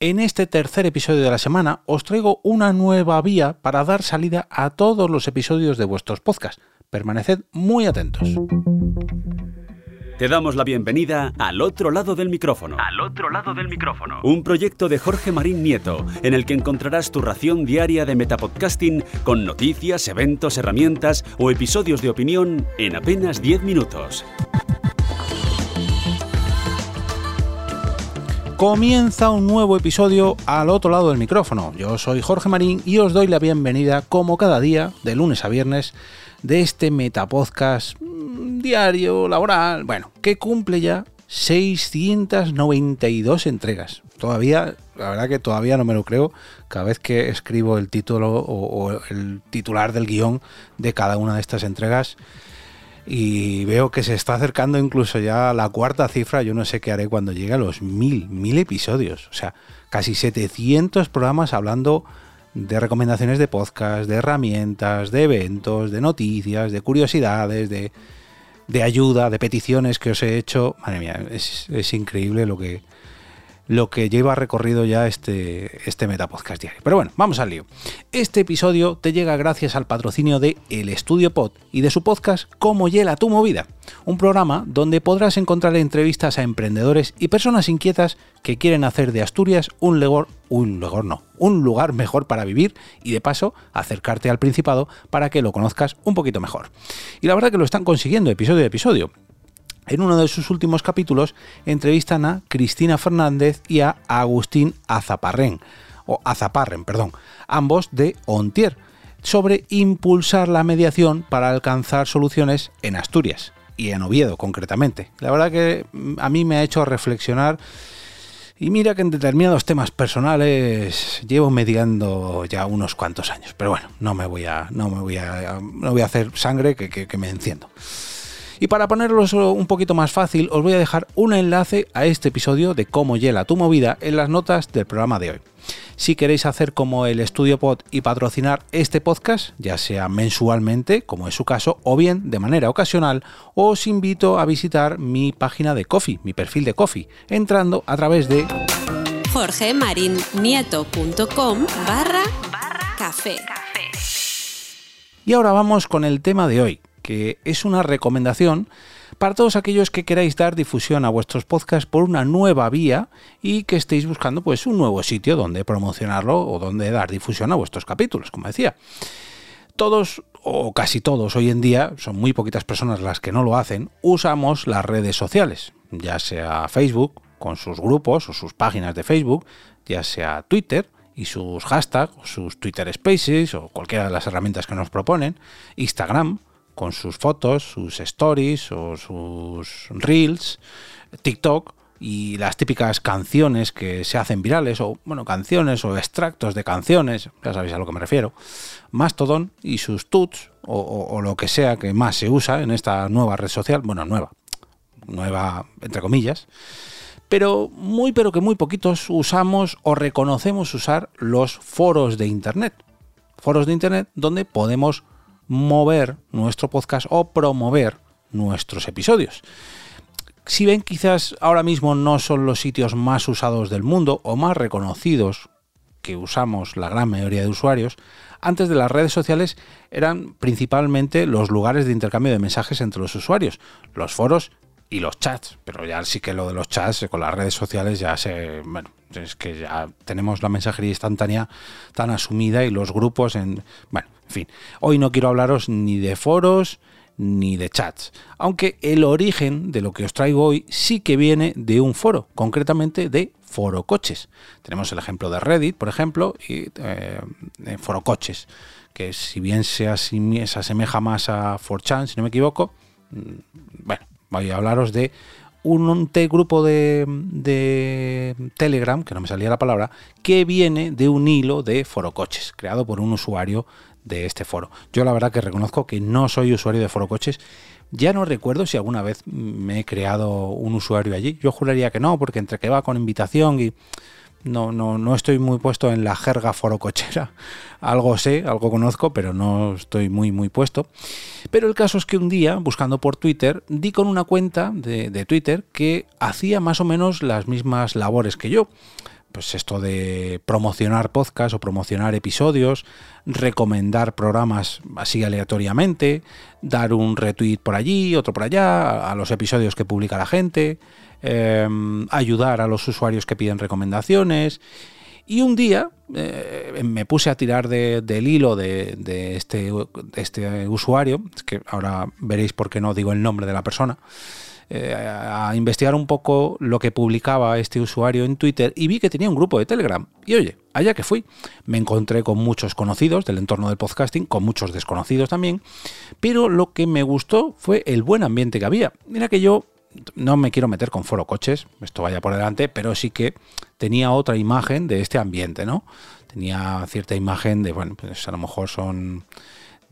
En este tercer episodio de la semana os traigo una nueva vía para dar salida a todos los episodios de vuestros podcasts. Permaneced muy atentos. Te damos la bienvenida al otro lado del micrófono. Al otro lado del micrófono. Un proyecto de Jorge Marín Nieto, en el que encontrarás tu ración diaria de metapodcasting con noticias, eventos, herramientas o episodios de opinión en apenas 10 minutos. Comienza un nuevo episodio al otro lado del micrófono. Yo soy Jorge Marín y os doy la bienvenida, como cada día, de lunes a viernes, de este metapodcast mm, diario, laboral, bueno, que cumple ya 692 entregas. Todavía, la verdad que todavía no me lo creo, cada vez que escribo el título o, o el titular del guion de cada una de estas entregas y veo que se está acercando incluso ya a la cuarta cifra. Yo no sé qué haré cuando llegue a los mil, mil episodios. O sea, casi 700 programas hablando de recomendaciones de podcast, de herramientas, de eventos, de noticias, de curiosidades, de, de ayuda, de peticiones que os he hecho. Madre mía, es, es increíble lo que, lo que lleva recorrido ya este, este Metapodcast diario. Pero bueno, vamos al lío. Este episodio te llega gracias al patrocinio de El Estudio Pod y de su podcast Cómo Hiela tu Movida, un programa donde podrás encontrar entrevistas a emprendedores y personas inquietas que quieren hacer de Asturias un lugar, un lugar no, un lugar mejor para vivir y de paso acercarte al Principado para que lo conozcas un poquito mejor. Y la verdad que lo están consiguiendo episodio a episodio. En uno de sus últimos capítulos entrevistan a Cristina Fernández y a Agustín Azaparren, o Azaparren, perdón, ambos de Ontier, sobre impulsar la mediación para alcanzar soluciones en Asturias y en Oviedo concretamente. La verdad que mm, a mí me ha hecho reflexionar y mira que en determinados temas personales llevo mediando ya unos cuantos años, pero bueno, no me voy a no me voy a no voy a hacer sangre que, que, que me enciendo. Y para ponerlo un poquito más fácil, os voy a dejar un enlace a este episodio de cómo hiela tu movida en las notas del programa de hoy. Si queréis hacer como el Estudio Pod y patrocinar este podcast, ya sea mensualmente, como es su caso, o bien de manera ocasional, os invito a visitar mi página de Coffee, mi perfil de Coffee, entrando a través de jorgemarinieto.com barra café. Y ahora vamos con el tema de hoy, que es una recomendación para todos aquellos que queráis dar difusión a vuestros podcasts por una nueva vía y que estéis buscando pues un nuevo sitio donde promocionarlo o donde dar difusión a vuestros capítulos, como decía. Todos o casi todos hoy en día, son muy poquitas personas las que no lo hacen, usamos las redes sociales, ya sea Facebook con sus grupos o sus páginas de Facebook, ya sea Twitter y sus hashtags, sus Twitter Spaces o cualquiera de las herramientas que nos proponen, Instagram, con sus fotos, sus stories o sus reels, TikTok y las típicas canciones que se hacen virales o bueno, canciones o extractos de canciones, ya sabéis a lo que me refiero, Mastodon y sus tuts o, o, lo que sea que más se usa en esta nueva red social, bueno, nueva, nueva entre comillas, pero muy pero que muy poquitos usamos o reconocemos usar los foros de internet. Foros de internet donde podemos mover nuestro podcast o promover nuestros episodios. Si ven, quizás ahora mismo no son los sitios más usados del mundo o más reconocidos que usamos la gran mayoría de usuarios, antes de las redes sociales eran principalmente los lugares de intercambio de mensajes entre los usuarios, los foros y los chats. Pero ya sí que lo de los chats con las redes sociales ya se. Bueno, es que ya tenemos la mensajería instantánea tan asumida y los grupos en. Bueno, en fin. Hoy no quiero hablaros ni de foros ni de chats. Aunque el origen de lo que os traigo hoy sí que viene de un foro, concretamente de Foro Coches. Tenemos el ejemplo de Reddit, por ejemplo, y eh, Foro Coches, que si bien se, asemeja más a 4chan, si no me equivoco, bueno, voy a hablaros de un, grupo de, de, Telegram, que no me salía la palabra, que viene de un hilo de Foro Coches, creado por un usuario de este foro. Yo la verdad que reconozco que no soy usuario de Foro Coches. Ya no recuerdo si alguna vez me he creado un usuario allí. Yo juraría que no, porque entre que va con invitación y no, no, no estoy muy puesto en la jerga forocochera. Algo sé, algo conozco, pero no estoy muy, muy puesto. Pero el caso es que un día, buscando por Twitter, di con una cuenta de, de Twitter que hacía más o menos las mismas labores que yo. Pues esto de promocionar podcast o promocionar episodios, recomendar programas así aleatoriamente, dar un retweet por allí, otro por allá, a los episodios que publica la gente, em, ayudar a los usuarios que piden recomendaciones. Y un día eh, me puse a tirar del hilo de, este, de este usuario, que ahora veréis por qué no digo el nombre de la persona, eh, a investigar un poco lo que publicaba este usuario en Twitter y vi que tenía un grupo de Telegram. Y oye, allá que fui, me encontré con muchos conocidos del entorno del podcasting, con muchos desconocidos también, pero lo que me gustó fue el buen ambiente que había. Mira que yo no me quiero meter con foro coches, esto vaya por delante, pero sí que tenía otra imagen de este ambiente, ¿no? Tenía cierta imagen de, bueno, pues a lo mejor son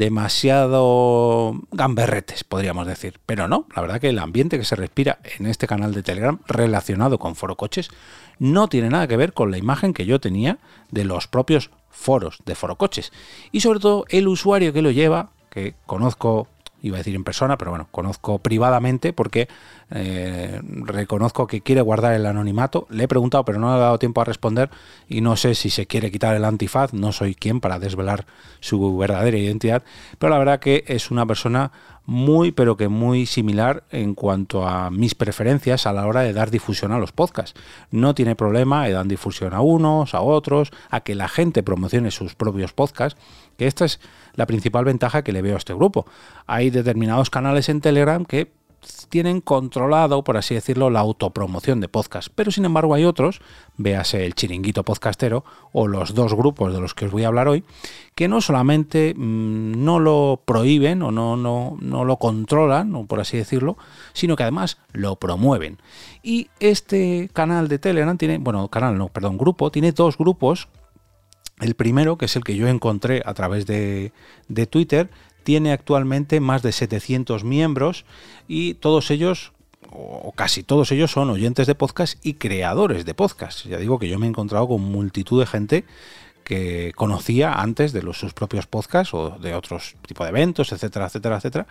demasiado gamberretes, podríamos decir. Pero no, la verdad que el ambiente que se respira en este canal de Telegram relacionado con Foro Coches no tiene nada que ver con la imagen que yo tenía de los propios foros de Foro Coches. Y sobre todo el usuario que lo lleva, que conozco iba a decir en persona, pero bueno, conozco privadamente porque eh, reconozco que quiere guardar el anonimato. Le he preguntado, pero no le ha dado tiempo a responder y no sé si se quiere quitar el antifaz. No soy quien para desvelar su verdadera identidad, pero la verdad que es una persona muy, pero que muy similar en cuanto a mis preferencias a la hora de dar difusión a los podcasts. No tiene problema de dar difusión a unos, a otros, a que la gente promocione sus propios podcasts, que esta es la principal ventaja que le veo a este grupo. Hay determinados canales en Telegram que tienen controlado, por así decirlo, la autopromoción de podcast. Pero sin embargo hay otros, véase el chiringuito podcastero o los dos grupos de los que os voy a hablar hoy, que no solamente mm, no lo prohíben o no, no, no lo controlan, por así decirlo, sino que además lo promueven. Y este canal de Telegram tiene, bueno, canal no, perdón, grupo, tiene dos grupos el primero, que es el que yo encontré a través de, Twitter, tiene actualmente más de 700 miembros y todos ellos o casi todos ellos son oyentes de podcast y creadores de podcast. Ya digo que yo me he encontrado con multitud de gente que conocía antes de los, sus propios podcasts o de otros tipos de eventos, etcétera, etcétera, etcétera.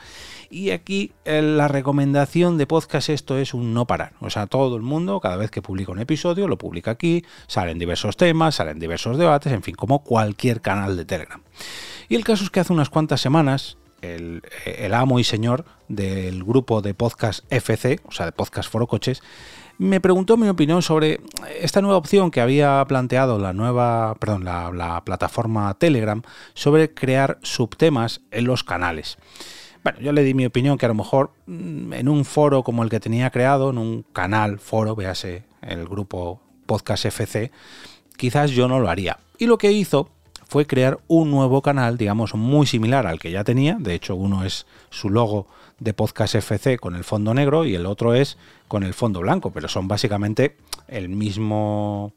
Y aquí eh, la recomendación de podcast esto es un no parar. O sea, todo el mundo, cada vez que publica un episodio, lo publica aquí, salen diversos temas, salen diversos debates, en fin, como cualquier canal de Telegram. Y el caso es que hace unas cuantas semanas el, amo y señor del grupo de podcast FC, o sea, de podcast Foro Coches, me preguntó mi opinión sobre esta nueva opción que había planteado la nueva, perdón, la, plataforma Telegram sobre crear subtemas en los canales. Bueno, yo le di mi opinión que a lo mejor mm, en un foro como el que tenía creado, en un canal, foro, véase el grupo Podcast FC, quizás yo no lo haría. Y lo que hizo fue crear un nuevo canal, digamos, muy similar al que ya tenía. De hecho, uno es su logo de Podcast FC con el fondo negro y el otro es con el fondo blanco, pero son básicamente el mismo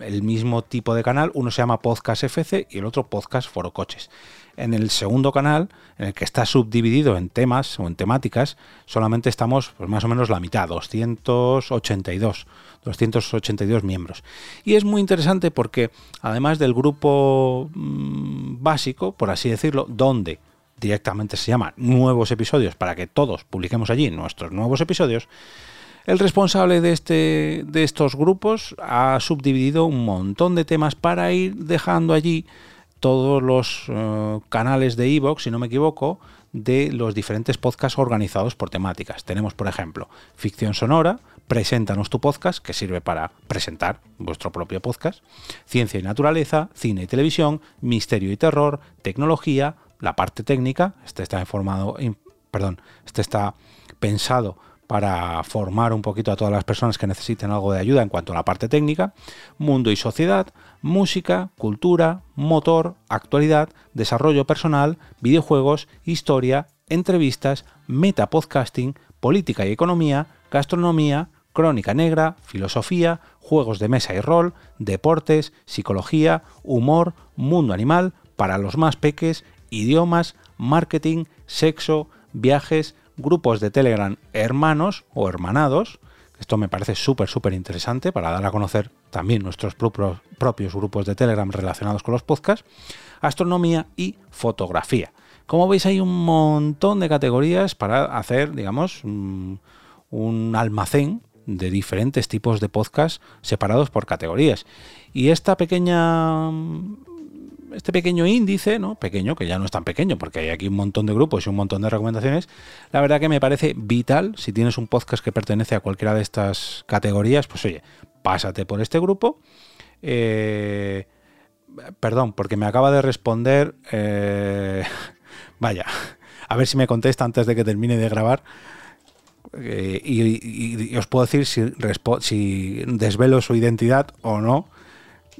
el mismo tipo de canal, uno se llama Podcast FC y el otro Podcast Foro Coches. En el segundo canal, en el que está subdividido en temas o en temáticas, solamente estamos pues, más o menos la mitad, 282, 282 miembros. Y es muy interesante porque además del grupo mm, básico, por así decirlo, donde directamente se llama nuevos episodios para que todos publiquemos allí nuestros nuevos episodios, el responsable de, este, de estos grupos ha subdividido un montón de temas para ir dejando allí todos los eh, canales de Evox, si no me equivoco, de los diferentes podcasts organizados por temáticas. Tenemos, por ejemplo, ficción sonora, Preséntanos tu podcast, que sirve para presentar vuestro propio podcast, ciencia y naturaleza, cine y televisión, misterio y terror, tecnología, la parte técnica, este está informado, perdón, este está pensado para formar un poquito a todas las personas que necesiten algo de ayuda en cuanto a la parte técnica, mundo y sociedad, música, cultura, motor, actualidad, desarrollo personal, videojuegos, historia, entrevistas, metapodcasting, política y economía, gastronomía, crónica negra, filosofía, juegos de mesa y rol, deportes, psicología, humor, mundo animal, para los más peques, idiomas, marketing, sexo, viajes, grupos de Telegram hermanos o hermanados. Esto me parece súper, súper interesante para dar a conocer también nuestros propios, grupos de Telegram relacionados con los podcasts. Astronomía y fotografía. Como veis hay un montón de categorías para hacer, digamos, un almacén de diferentes tipos de podcast separados por categorías. Y esta pequeña este pequeño índice, ¿no? Pequeño, que ya no es tan pequeño, porque hay aquí un montón de grupos y un montón de recomendaciones. La verdad que me parece vital, si tienes un podcast que pertenece a cualquiera de estas categorías, pues oye, pásate por este grupo. Eh, perdón, porque me acaba de responder. Eh, vaya, a ver si me contesta antes de que termine de grabar. Eh, y, os puedo decir si, si desvelo su identidad o no.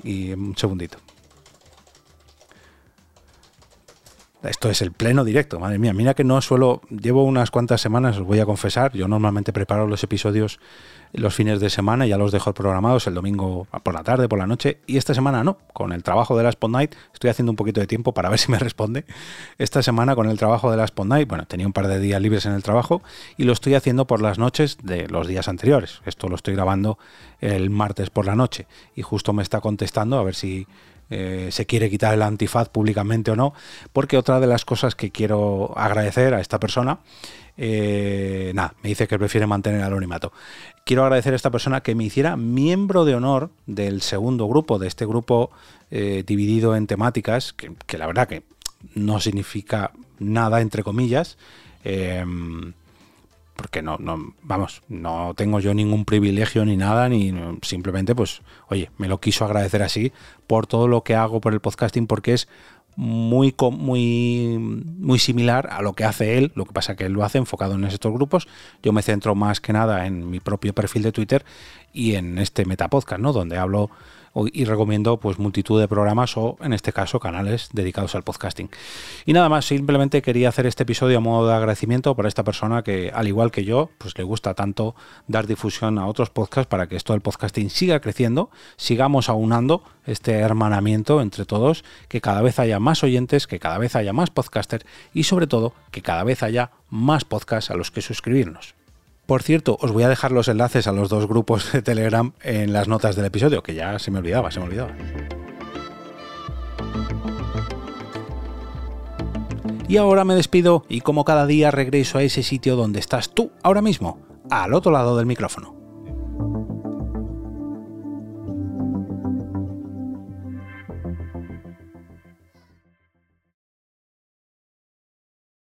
Y un segundito. Esto es el pleno directo, madre mía. Mira que no suelo. Llevo unas cuantas semanas, os voy a confesar. Yo normalmente preparo los episodios los fines de semana, ya los dejo programados el domingo por la tarde, por la noche. Y esta semana no. Con el trabajo de la Spot Night, estoy haciendo un poquito de tiempo para ver si me responde. Esta semana con el trabajo de la Spot Night, bueno, tenía un par de días libres en el trabajo y lo estoy haciendo por las noches de los días anteriores. Esto lo estoy grabando el martes por la noche y justo me está contestando a ver si eh, se quiere quitar el antifaz públicamente o no, porque otra de las cosas que quiero agradecer a esta persona, eh, nada, me dice que prefiere mantener el anonimato. Quiero agradecer a esta persona que me hiciera miembro de honor del segundo grupo, de este grupo eh, dividido en temáticas, que, la verdad que no significa nada, entre comillas porque no, no, vamos, no tengo yo ningún privilegio ni nada, ni simplemente, pues, oye, me lo quiso agradecer así por todo lo que hago por el podcasting, porque es muy, muy, muy similar a lo que hace él, lo que pasa que él lo hace enfocado en estos grupos. Yo me centro más que nada en mi propio perfil de Twitter y en este Metapodcast, ¿no? Donde hablo y recomiendo pues multitud de programas o en este caso canales dedicados al podcasting. Y nada más, simplemente quería hacer este episodio a modo de agradecimiento para esta persona que al igual que yo, pues le gusta tanto dar difusión a otros podcasts para que esto del podcasting siga creciendo, sigamos aunando este hermanamiento entre todos, que cada vez haya más oyentes, que cada vez haya más podcasters y sobre todo que cada vez haya más podcasts a los que suscribirnos. Por cierto, os voy a dejar los enlaces a los dos grupos de Telegram en las notas del episodio, que ya se me olvidaba, se me olvidaba. Y ahora me despido y como cada día regreso a ese sitio donde estás tú ahora mismo, al otro lado del micrófono.